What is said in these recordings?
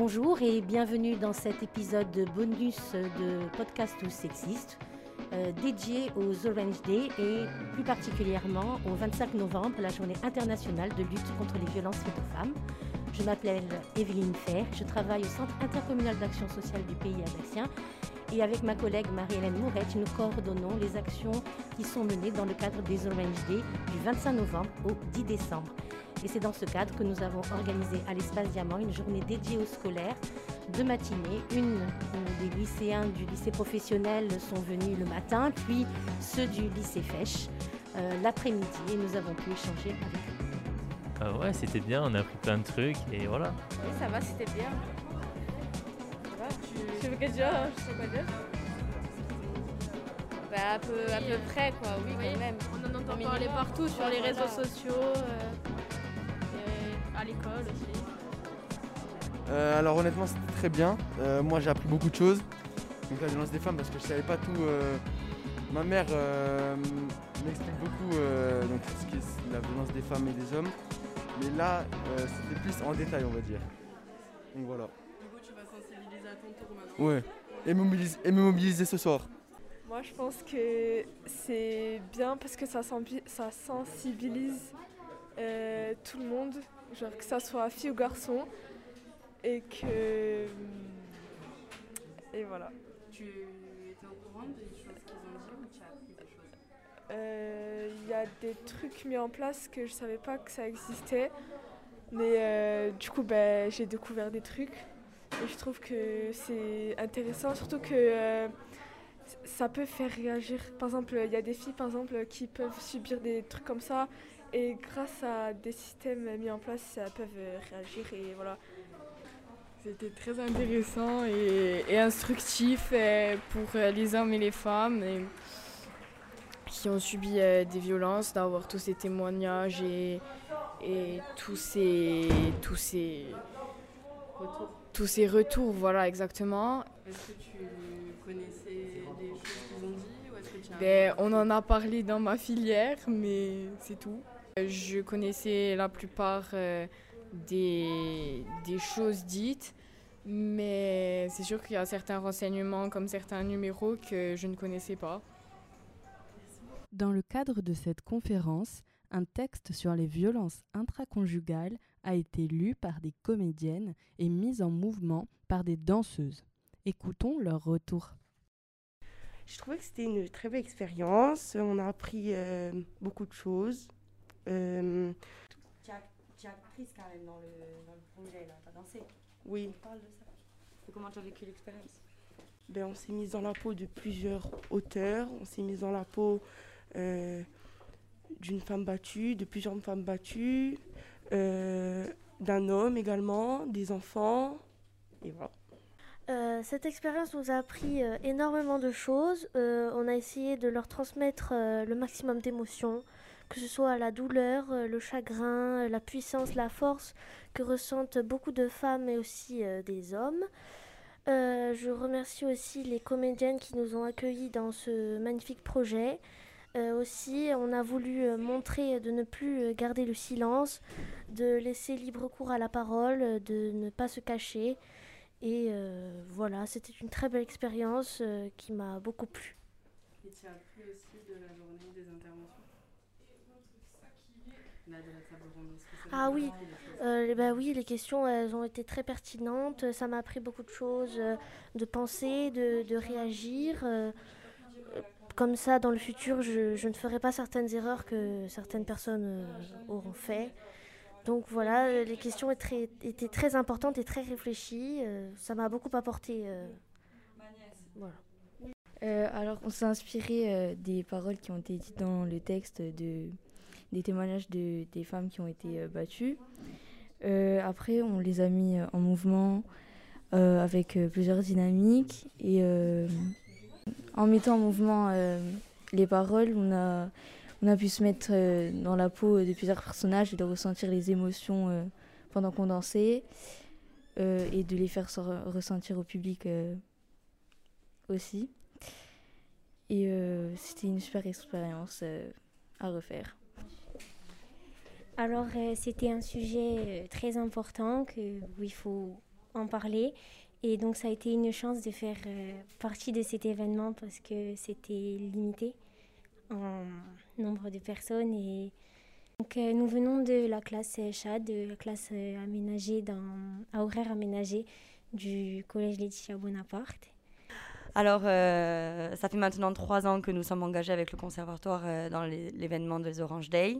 Bonjour et bienvenue dans cet épisode de bonus de podcast ou sexiste euh, dédié aux Orange Day et plus particulièrement au 25 novembre, la journée internationale de lutte contre les violences faites aux femmes. Je m'appelle Evelyne Fer, je travaille au Centre intercommunal d'action sociale du pays alsacien et avec ma collègue Marie-Hélène Mourette, nous coordonnons les actions qui sont menées dans le cadre des Orange Day du 25 novembre au 10 décembre. Et c'est dans ce cadre que nous avons organisé à l'Espace Diamant une journée dédiée aux scolaires, deux matinées. Une des lycéens du lycée professionnel sont venus le matin, puis ceux du lycée Fèche euh, l'après-midi et nous avons pu échanger avec eux. Ah ouais, c'était bien, on a appris plein de trucs et voilà. Oui, ça va, c'était bien. Ça va, tu... Je sais pas quoi dire, je sais pas dire? Bah, à peu, à peu près, quoi, oui, quand même. On en entend parler partout sur les réseaux sociaux, euh, à l'école aussi. Euh, alors honnêtement c'était très bien. Euh, moi j'ai appris beaucoup de choses. Donc la violence des femmes parce que je savais pas tout. euh, Ma mère euh, m'explique beaucoup euh, donc, ce qui est la violence des femmes et des hommes. Mais là euh, c'était plus en détail on va dire. Donc voilà. Du coup, tu vas sensibiliser à ton tour maintenant. Ouais. Et me mobiliser, et me mobiliser ce soir. Moi, je pense que c'est bien parce que ça, sensibilise euh, tout le monde, genre que ça soit fille ou garçon, et que. Et voilà. Tu étais au courant des choses qu'ils ont dit ou tu as appris des choses? Euh, Il y a des trucs mis en place que je savais pas que ça existait, mais euh, du coup, ben, j'ai découvert des trucs, et je trouve que c'est intéressant, surtout que. euh, ça peut faire réagir. Par exemple, il y a des filles par exemple, qui peuvent subir des trucs comme ça et grâce à des systèmes mis en place, ça peuvent euh, réagir et voilà. C'était très intéressant et, et instructif euh, pour euh, les hommes et les femmes et- qui ont subi des violences, d'avoir tous ces témoignages et, et tous ces, tous ces, Retour. tous ces retours, voilà exactement. Est-ce que tu connaissais des choses qu'ils ont dit ou est-ce que tu as... Ben, on en a parlé dans ma filière, mais c'est tout. Je connaissais la plupart euh, des, des choses dites, mais c'est sûr qu'il y a certains renseignements comme certains numéros que je ne connaissais pas. Dans le cadre de cette conférence, un texte sur les violences intraconjugales a été lu par des comédiennes et mis en mouvement par des danseuses. Écoutons leur retour. Je trouvais que c'était une très belle expérience. On a appris euh, beaucoup de choses. Euh, Tu as, tu as pris quand même dans le, dans le projet, là, tu as dansé. oui, On parle de ça. Et comment tu as vécu l'expérience? Ben, on s'est mis dans la peau de plusieurs auteurs. On s'est mis dans la peau euh, d'une femme battue, de plusieurs femmes battues, euh, d'un homme également, des enfants. Et voilà. Euh, cette expérience nous a appris euh, énormément de choses. Euh, on a essayé de leur transmettre euh, le maximum d'émotions, que ce soit la douleur, euh, le chagrin, euh, la puissance, la force que ressentent beaucoup de femmes et aussi euh, des hommes. Je remercie aussi les comédiennes qui nous ont accueillis dans ce magnifique projet. Aussi, on a voulu montrer de ne plus garder le silence, de laisser libre cours à la parole, de ne pas se cacher. Et voilà, c'était une très belle expérience qui m'a beaucoup plu. Et aussi de la journée des interventions Là, de la table ronde. est-ce que ça Ah oui, Euh, bah oui, les questions, elles ont été très pertinentes. Ça m'a appris beaucoup de choses, euh, de penser, de, de réagir. euh, comme ça, dans le futur, je, je ne ferai pas certaines erreurs que certaines personnes auront fait. Donc voilà, les questions étaient très, importantes et très réfléchies. ça m'a beaucoup apporté. voilà. Euh, alors, on s'est inspiré euh, des paroles qui ont été dites dans le texte, de, des témoignages de, des femmes qui ont été euh, battues. Euh, après, on les a mis euh, en mouvement avec plusieurs dynamiques. Et en mettant en mouvement les paroles, on a, on a pu se mettre dans la peau de plusieurs personnages et de ressentir les émotions pendant qu'on dansait. et de les faire se re- ressentir au public aussi. Et c'était une super expérience à refaire. Alors, euh, c'était un sujet euh, très important que, où il faut en parler. Et donc ça a été une chance de faire partie de cet événement parce que c'était limité en nombre de personnes. Et donc, nous venons de la classe CHA, de la classe aménagée dans, à horaire aménagé du collège Laetitia Bonaparte. Alors, euh, ça fait maintenant trois ans que nous sommes engagés avec le conservatoire euh, dans l'événement des Orange Day.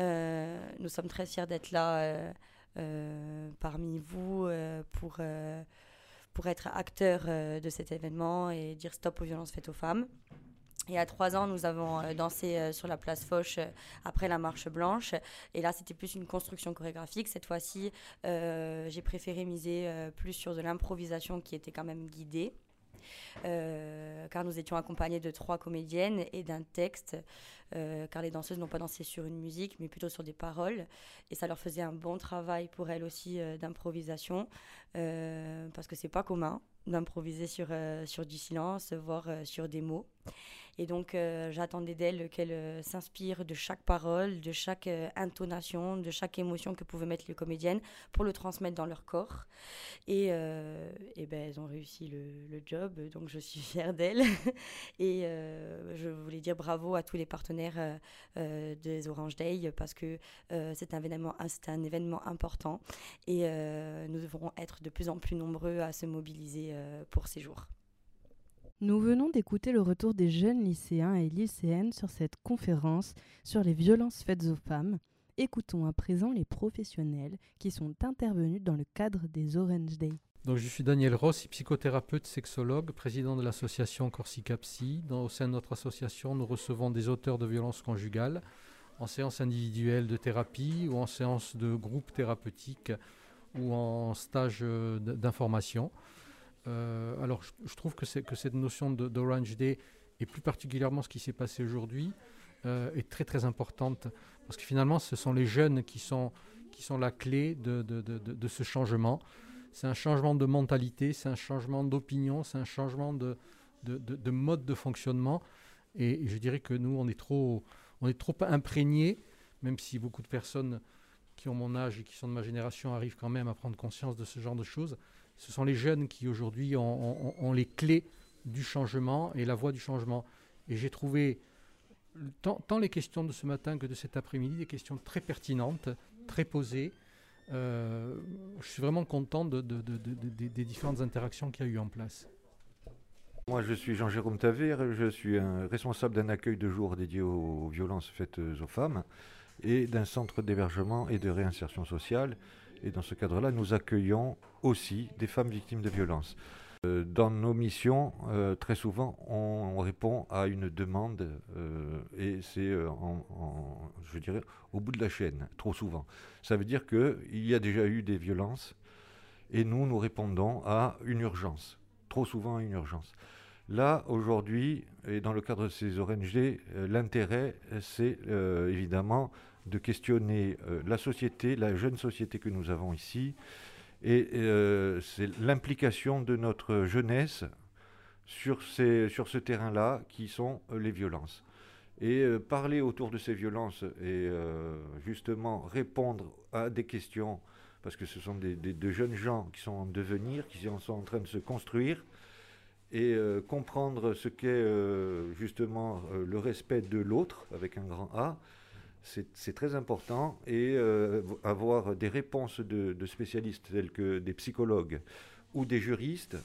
Euh, nous sommes très fiers d'être là parmi vous pour, pour être acteurs de cet événement et dire stop aux violences faites aux femmes. Y a trois ans, nous avons dansé sur la place Foch après la marche blanche. Et là, c'était plus une construction chorégraphique. Cette fois-ci, j'ai préféré miser plus sur de l'improvisation qui était quand même guidée. Euh, car nous étions accompagnés de trois comédiennes et d'un texte, euh, car les danseuses n'ont pas dansé sur une musique, mais plutôt sur des paroles. Et ça leur faisait un bon travail pour elles aussi euh, d'improvisation, parce que c'est pas commun d'improviser sur, sur du silence, voire sur des mots. Et donc, euh, j'attendais d'elle qu'elle euh, s'inspire de chaque parole, de chaque euh, intonation, de chaque émotion que pouvaient mettre les comédiennes pour le transmettre dans leur corps. Et, ben, elles ont réussi le, job, donc je suis fière d'elles. et je voulais dire bravo à tous les partenaires des Orange Day parce que c'est un c'est un événement important et nous devrons être de plus en plus nombreux à se mobiliser pour ces jours. Nous venons d'écouter le retour des jeunes lycéens et lycéennes sur cette conférence sur les violences faites aux femmes. Écoutons à présent les professionnels qui sont intervenus dans le cadre des Orange Day. Donc, je suis Daniel Ross, psychothérapeute, sexologue, président de l'association Corsica Psy. Dans, au sein de notre association, nous recevons des auteurs de violences conjugales en séance individuelle de thérapie ou en séance de groupe thérapeutique ou en stage euh, d'information. Euh, alors, je, trouve que, cette notion d'Orange Day, et plus particulièrement ce qui s'est passé aujourd'hui, euh, est très très importante. Parce que finalement, ce sont les jeunes qui sont, qui sont la clé de, de, ce changement. C'est un changement de mentalité, c'est un changement d'opinion, c'est un changement de, de, mode de fonctionnement. Et, je dirais que nous, on est trop, on est trop imprégnés, même si beaucoup de personnes qui ont mon âge et qui sont de ma génération arrivent quand même à prendre conscience de ce genre de choses ce sont les jeunes qui aujourd'hui ont, les clés du changement et la voie du changement. Et j'ai trouvé tant, les questions de ce matin que de cet après-midi des questions très pertinentes, très posées. Euh, je suis vraiment content des différentes interactions qu'il y a eu en place. Moi, je suis Jean-Jérôme Tavir, je suis responsable d'un accueil de jour dédié aux violences faites aux femmes et d'un centre d'hébergement et de réinsertion sociale et dans ce cadre-là, nous accueillons aussi des femmes victimes de violences. Euh, dans nos missions, euh, très souvent, on, répond à une demande euh, et c'est, je dirais, au bout de la chaîne, trop souvent. Ça veut dire qu'il y a déjà eu des violences et nous, nous répondons à une urgence, trop souvent à une urgence. Là, aujourd'hui, et dans le cadre de ces ONG, l'intérêt, c'est évidemment de questionner euh, la société, la jeune société que nous avons ici, et euh, c'est l'implication de notre jeunesse sur, ces, sur ce terrain-là qui sont euh, les violences. Et parler autour de ces violences et justement répondre à des questions, parce que ce sont des, de jeunes gens qui sont en devenir, qui sont en train de se construire, et comprendre ce qu'est justement le respect de l'autre, avec un grand A, c'est très important et euh, avoir des réponses de, spécialistes tels que des psychologues ou des juristes,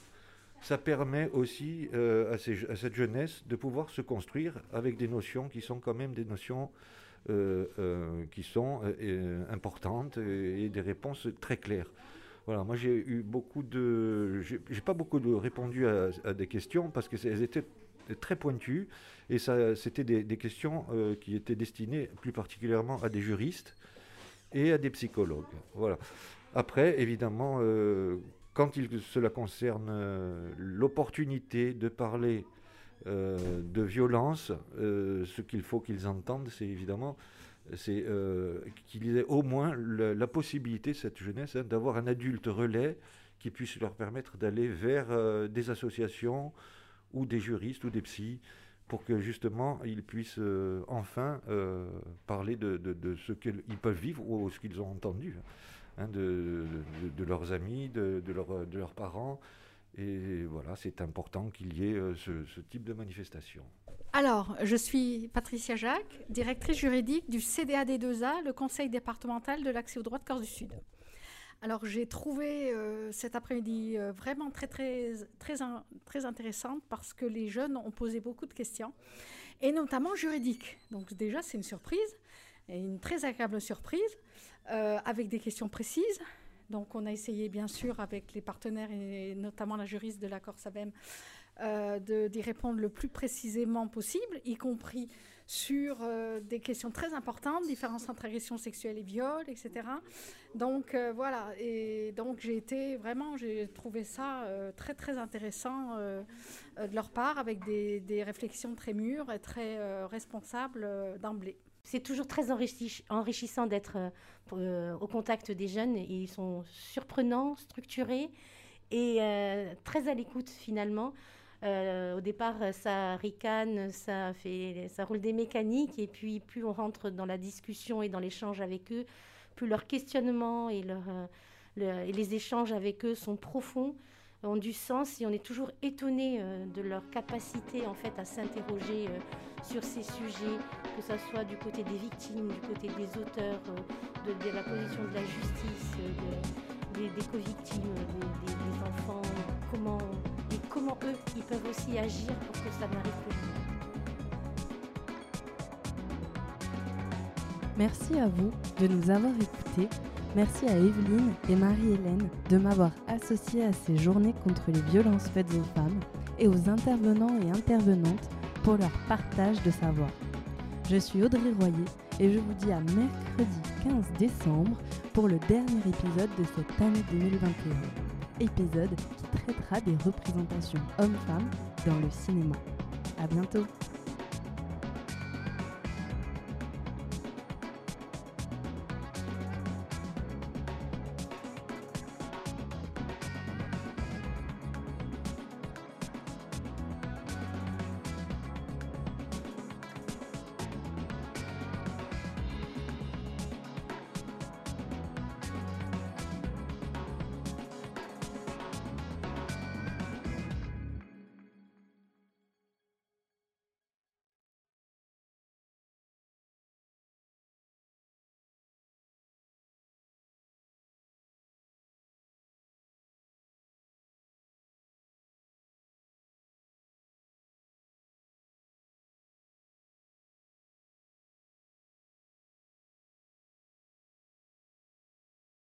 ça permet aussi euh, à, cette jeunesse de pouvoir se construire avec des notions qui sont quand même des notions euh, qui sont importantes et, des réponses très claires. Voilà, moi j'ai eu beaucoup de, j'ai pas beaucoup répondu à, à, des questions parce que elles étaient très pointues et ça, c'était des, questions euh, qui étaient destinées plus particulièrement à des juristes et à des psychologues. Voilà. Après, évidemment, euh, quand il, cela concerne euh, l'opportunité de parler de violence, ce qu'il faut qu'ils entendent, c'est évidemment c'est qu'il au moins la, possibilité, cette jeunesse, hein, d'avoir un adulte relais qui puisse leur permettre d'aller vers des associations ou des juristes ou des psys pour que justement ils puissent euh, enfin euh, parler de, ce qu'ils peuvent vivre ou ce qu'ils ont entendu. hein, de, leurs amis, de leurs parents. Et voilà, c'est important qu'il y ait euh, ce, type de manifestation. Alors, je suis Patricia Jacques, directrice juridique du CDAD2A, le Conseil départemental de l'accès aux droits de Corse du Sud. Alors, j'ai trouvé euh, cet après-midi euh, vraiment très, très, intéressante parce que les jeunes ont posé beaucoup de questions, et notamment juridiques. Donc, déjà, c'est une surprise, et une très agréable surprise, avec des questions précises, donc on a essayé bien sûr avec les partenaires et notamment la juriste de l'accord SAVEM euh, d'y répondre le plus précisément possible, y compris sur euh, des questions très importantes, différence entre agression sexuelle et viol, etc. Donc euh, voilà, et donc j'ai été vraiment, j'ai trouvé ça très très intéressant de leur part, avec des, réflexions très mûres et très responsables d'emblée. C'est toujours très enrichissant d'être euh, euh, au contact des jeunes. Ils sont surprenants, structurés et euh, très à l'écoute finalement. au départ, ça ricane, ça, fait, ça roule des mécaniques. Et puis, plus on rentre dans la discussion et dans l'échange avec eux, plus leurs questionnements et les échanges avec eux sont profonds ont du sens et on est toujours étonné euh, de leur capacité en fait à s'interroger euh, sur ces sujets, que ce soit du côté des victimes, du côté des auteurs, euh, de, la position de la justice, des, co-victimes, des, enfants, comment, et comment eux, ils peuvent aussi agir pour que ça n'arrive plus. Merci à vous de nous avoir écoutés Merci à Evelyne et Marie-Hélène de m'avoir associée à ces journées contre les violences faites aux femmes et aux intervenants et intervenantes pour leur partage de savoir. Je suis Audrey Royer et je vous dis à mercredi 15 décembre pour le dernier épisode de cette année 2021. Épisode qui traitera des représentations hommes-femmes dans le cinéma. À bientôt!